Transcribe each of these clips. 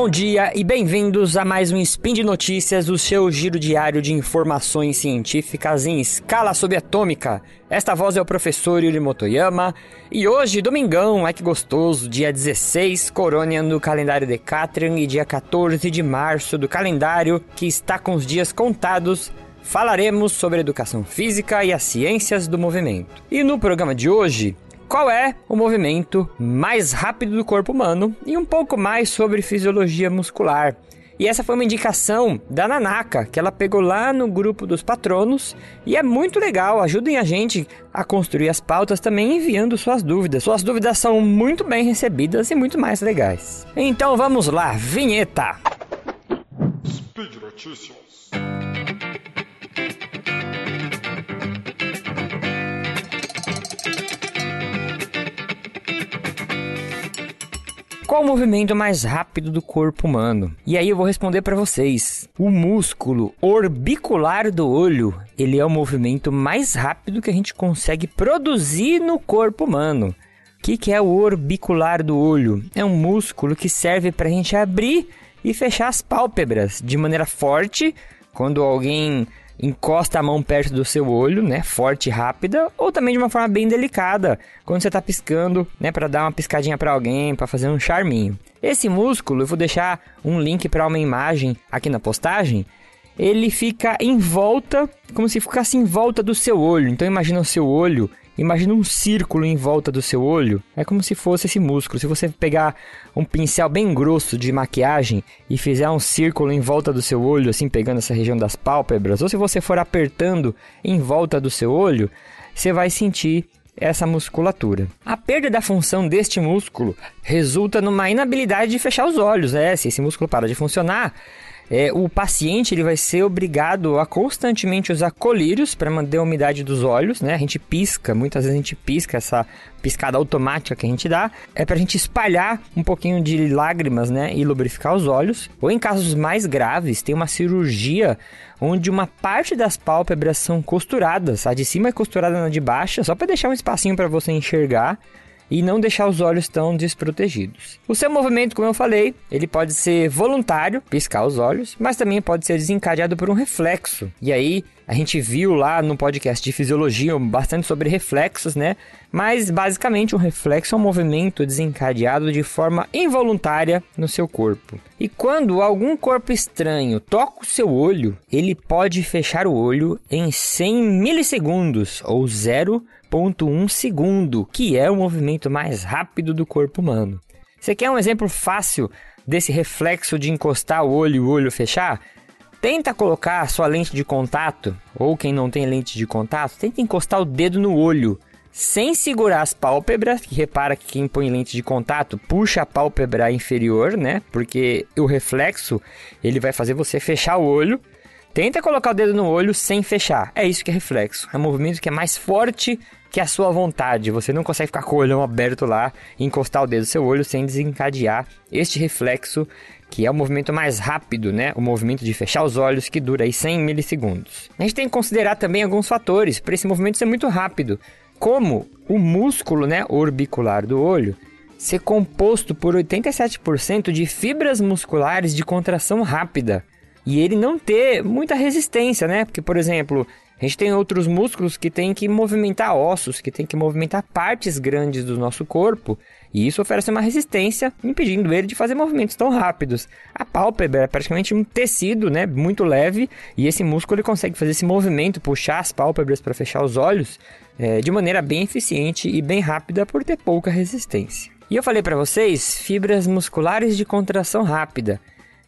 bom dia e bem-vindos a mais um Spin de Notícias, o seu giro diário de informações científicas em escala subatômica. Esta voz é o professor Yuri Motoyama e hoje, domingão, é que gostoso, dia 16, Corônia no calendário Decatrian e dia 14 de março do calendário que está com os dias contados falaremos sobre educação física e as ciências do movimento. E no programa de hoje, qual é o movimento mais rápido do corpo humano e um pouco mais sobre fisiologia muscular. E essa foi uma indicação da Nanaka, que ela pegou lá no grupo dos patronos. E é muito legal, ajudem a gente a construir as pautas também enviando suas dúvidas. Suas dúvidas são muito bem recebidas e muito mais legais. Então vamos lá, vinheta! Speed Notícias. Qual o movimento mais rápido do corpo humano? E aí eu vou responder para vocês. O músculo orbicular do olho, ele é o movimento mais rápido que a gente consegue produzir no corpo humano. O que, que é o orbicular do olho? É um músculo que serve para a gente abrir e fechar as pálpebras de maneira forte quando alguém encosta a mão perto do seu olho, né, forte e rápida, ou também de uma forma bem delicada, quando você está piscando, né, para dar uma piscadinha para alguém, para fazer um charminho. Esse músculo, eu vou deixar um link para uma imagem aqui na postagem. Ele fica em volta, como se ficasse em volta do seu olho. Então imagina o seu olho Imagina um círculo em volta do seu olho. É como se fosse esse músculo. Se você pegar um pincel bem grosso de maquiagem e fizer um círculo em volta do seu olho, assim pegando essa região das pálpebras, ou se você for apertando em volta do seu olho, você vai sentir essa musculatura. A perda da função deste músculo resulta numa inabilidade de fechar os olhos. É, se esse músculo para de funcionar, é, o paciente ele vai ser obrigado a constantemente usar colírios para manter a umidade dos olhos, né? A gente pisca, muitas vezes a gente pisca essa piscada automática que a gente dá, é para a gente espalhar um pouquinho de lágrimas, né? E lubrificar os olhos. Ou em casos mais graves, tem uma cirurgia onde uma parte das pálpebras são costuradas, a de cima é costurada na de baixo, só para deixar um espacinho para você enxergar e não deixar os olhos tão desprotegidos. O seu movimento, como eu falei, ele pode ser voluntário, piscar os olhos, mas também pode ser desencadeado por um reflexo. E aí, a gente viu lá no podcast de fisiologia bastante sobre reflexos, né? Mas basicamente um reflexo é um movimento desencadeado de forma involuntária no seu corpo. E quando algum corpo estranho toca o seu olho, ele pode fechar o olho em 100 milissegundos ou 0 0,1 segundo, que é o movimento mais rápido do corpo humano. Você quer um exemplo fácil desse reflexo de encostar o olho e o olho fechar? Tenta colocar a sua lente de contato, ou quem não tem lente de contato, tenta encostar o dedo no olho, sem segurar as pálpebras, que repara que quem põe lente de contato puxa a pálpebra inferior, né? Porque o reflexo, ele vai fazer você fechar o olho. Tenta colocar o dedo no olho sem fechar. É isso que é reflexo. É um movimento que é mais forte que a sua vontade. Você não consegue ficar com o olhão aberto lá e encostar o dedo no seu olho sem desencadear este reflexo, que é o movimento mais rápido, né? O movimento de fechar os olhos que dura aí 100 milissegundos. A gente tem que considerar também alguns fatores para esse movimento ser muito rápido, como o músculo, né, orbicular do olho ser composto por 87% de fibras musculares de contração rápida e ele não ter muita resistência, né? Porque, por exemplo, a gente tem outros músculos que tem que movimentar ossos, que tem que movimentar partes grandes do nosso corpo, e isso oferece uma resistência, impedindo ele de fazer movimentos tão rápidos. A pálpebra é praticamente um tecido, né, muito leve, e esse músculo ele consegue fazer esse movimento, puxar as pálpebras para fechar os olhos, é, de maneira bem eficiente e bem rápida por ter pouca resistência. E eu falei para vocês, fibras musculares de contração rápida.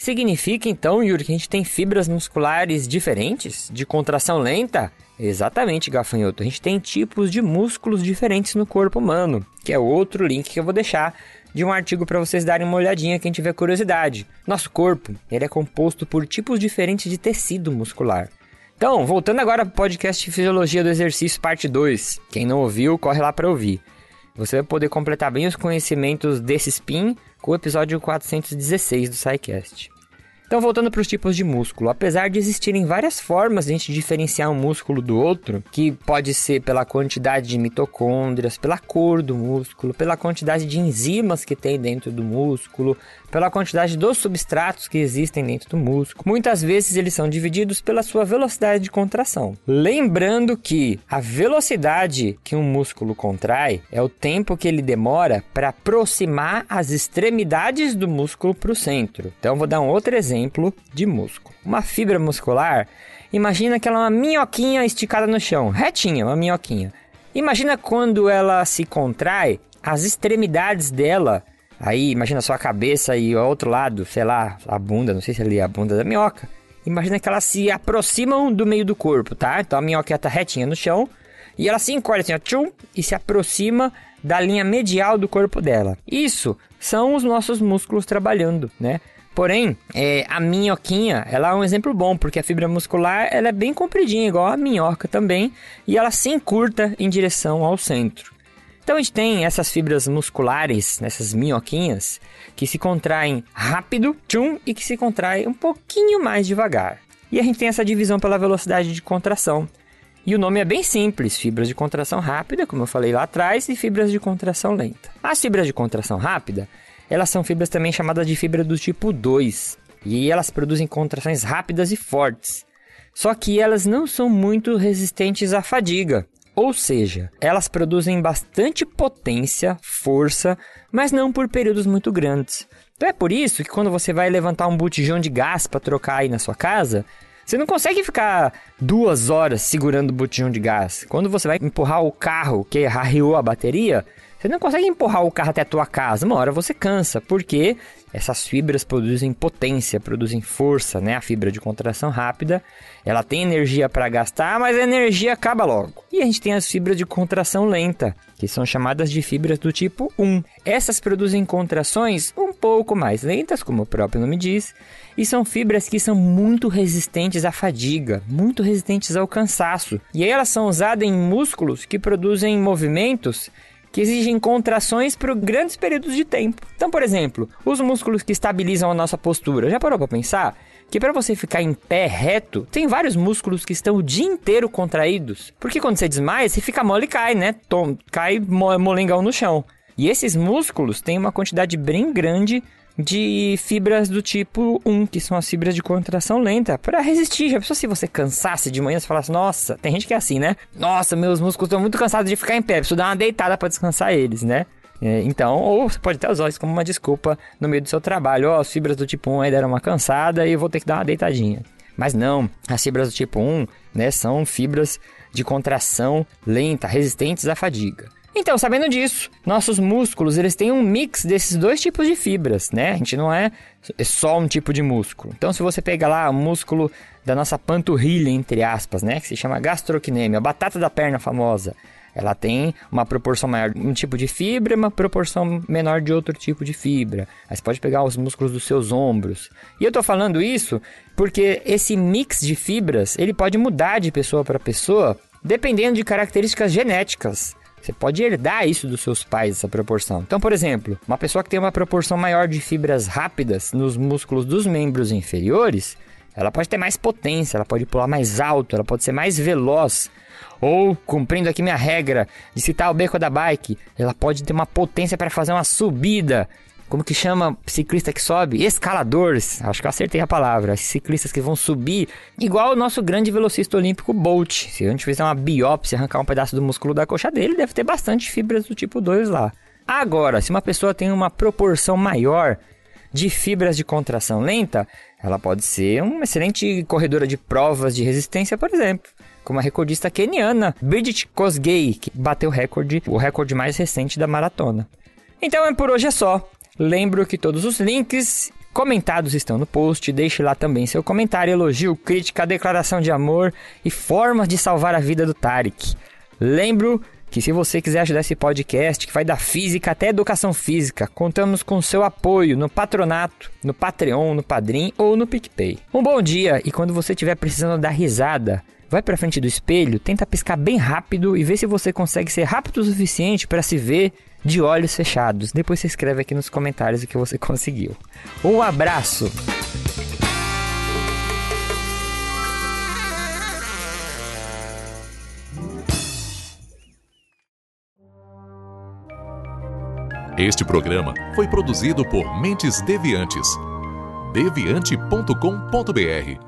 Significa então, Yuri, que a gente tem fibras musculares diferentes, de contração lenta? Exatamente, gafanhoto. A gente tem tipos de músculos diferentes no corpo humano, que é outro link que eu vou deixar de um artigo para vocês darem uma olhadinha quem tiver curiosidade. Nosso corpo, ele é composto por tipos diferentes de tecido muscular. Então, voltando agora para o podcast Fisiologia do Exercício, parte 2. Quem não ouviu, corre lá para ouvir. Você vai poder completar bem os conhecimentos desse spin com o episódio 416 do SciCast. Então, voltando para os tipos de músculo, apesar de existirem várias formas de a gente diferenciar um músculo do outro, que pode ser pela quantidade de mitocôndrias, pela cor do músculo, pela quantidade de enzimas que tem dentro do músculo, pela quantidade dos substratos que existem dentro do músculo. Muitas vezes eles são divididos pela sua velocidade de contração. Lembrando que a velocidade que um músculo contrai é o tempo que ele demora para aproximar as extremidades do músculo para o centro. Então, vou dar um outro exemplo exemplo de músculo. Uma fibra muscular, imagina que ela é uma minhoquinha esticada no chão, retinha, uma minhoquinha. Imagina quando ela se contrai, as extremidades dela, aí imagina sua cabeça e o outro lado, sei lá, a bunda, não sei se ali é a bunda da minhoca. Imagina que elas se aproximam do meio do corpo, tá? Então a minhoca está retinha no chão e ela se encolhe assim, ó, tchum, e se aproxima da linha medial do corpo dela. Isso são os nossos músculos trabalhando, né? Porém, é, a minhoquinha, ela é um exemplo bom, porque a fibra muscular ela é bem compridinha, igual a minhoca também, e ela se encurta em direção ao centro. Então a gente tem essas fibras musculares, essas minhoquinhas, que se contraem rápido, tchum, e que se contraem um pouquinho mais devagar. E a gente tem essa divisão pela velocidade de contração. E o nome é bem simples: fibras de contração rápida, como eu falei lá atrás, e fibras de contração lenta. As fibras de contração rápida elas são fibras também chamadas de fibra do tipo 2, e elas produzem contrações rápidas e fortes. Só que elas não são muito resistentes à fadiga, ou seja, elas produzem bastante potência, força, mas não por períodos muito grandes. Então é por isso que quando você vai levantar um botijão de gás para trocar aí na sua casa, você não consegue ficar duas horas segurando o botijão de gás. Quando você vai empurrar o carro que arriou a bateria, você não consegue empurrar o carro até a tua casa. Uma hora você cansa, porque essas fibras produzem potência, produzem força, né? A fibra de contração rápida, ela tem energia para gastar, mas a energia acaba logo. E a gente tem as fibras de contração lenta, que são chamadas de fibras do tipo 1. Essas produzem contrações um pouco mais lentas, como o próprio nome diz, e são fibras que são muito resistentes à fadiga, muito resistentes ao cansaço. E elas são usadas em músculos que produzem movimentos que exigem contrações por grandes períodos de tempo. Então, por exemplo, os músculos que estabilizam a nossa postura. Já parou para pensar? que para você ficar em pé reto, tem vários músculos que estão o dia inteiro contraídos. Porque quando você desmaia, você fica mole e cai, né? Tom, cai molengão no chão. E esses músculos têm uma quantidade bem grande de fibras do tipo 1, que são as fibras de contração lenta, para resistir. Já pensou se você cansasse de manhã, você falasse, nossa, tem gente que é assim, né? Nossa, meus músculos estão muito cansados de ficar em pé, preciso dar uma deitada para descansar eles, né? É, então, ou você pode até usar isso como uma desculpa no meio do seu trabalho. Ó, oh, as fibras do tipo 1 aí deram uma cansada e eu vou ter que dar uma deitadinha. Mas não, as fibras do tipo 1, né, são fibras de contração lenta, resistentes à fadiga. Então, sabendo disso, nossos músculos eles têm um mix desses dois tipos de fibras, né? A gente não é só um tipo de músculo. Então, se você pega lá o músculo da nossa panturrilha, entre aspas, né? Que se chama gastrocnêmio, a batata da perna famosa. Ela tem uma proporção maior de um tipo de fibra uma proporção menor de outro tipo de fibra. Aí você pode pegar os músculos dos seus ombros. E eu tô falando isso porque esse mix de fibras, ele pode mudar de pessoa para pessoa, dependendo de características genéticas. Você pode herdar isso dos seus pais, essa proporção. Então, por exemplo, uma pessoa que tem uma proporção maior de fibras rápidas nos músculos dos membros inferiores, ela pode ter mais potência, ela pode pular mais alto, ela pode ser mais veloz. Ou, cumprindo aqui minha regra de citar o beco da bike, ela pode ter uma potência para fazer uma subida como que chama ciclista que sobe? Escaladores. Acho que eu acertei a palavra. Ciclistas que vão subir, igual o nosso grande velocista olímpico Bolt. Se a gente fizer uma biópsia, arrancar um pedaço do músculo da coxa dele, deve ter bastante fibras do tipo 2 lá. Agora, se uma pessoa tem uma proporção maior de fibras de contração lenta, ela pode ser uma excelente corredora de provas de resistência, por exemplo como a recordista keniana Bridget Kosgei, que bateu o recorde, o recorde mais recente da maratona. Então é por hoje é só. Lembro que todos os links comentados estão no post. Deixe lá também seu comentário, elogio, crítica, declaração de amor e formas de salvar a vida do Tarek. Lembro que se você quiser ajudar esse podcast, que vai da física até educação física, contamos com seu apoio no patronato, no Patreon, no Padrim ou no PicPay. Um bom dia e quando você estiver precisando dar risada, vai para frente do espelho, tenta piscar bem rápido e vê se você consegue ser rápido o suficiente para se ver de olhos fechados. Depois você escreve aqui nos comentários o que você conseguiu. Um abraço! Este programa foi produzido por Mentes Deviantes. deviante.com.br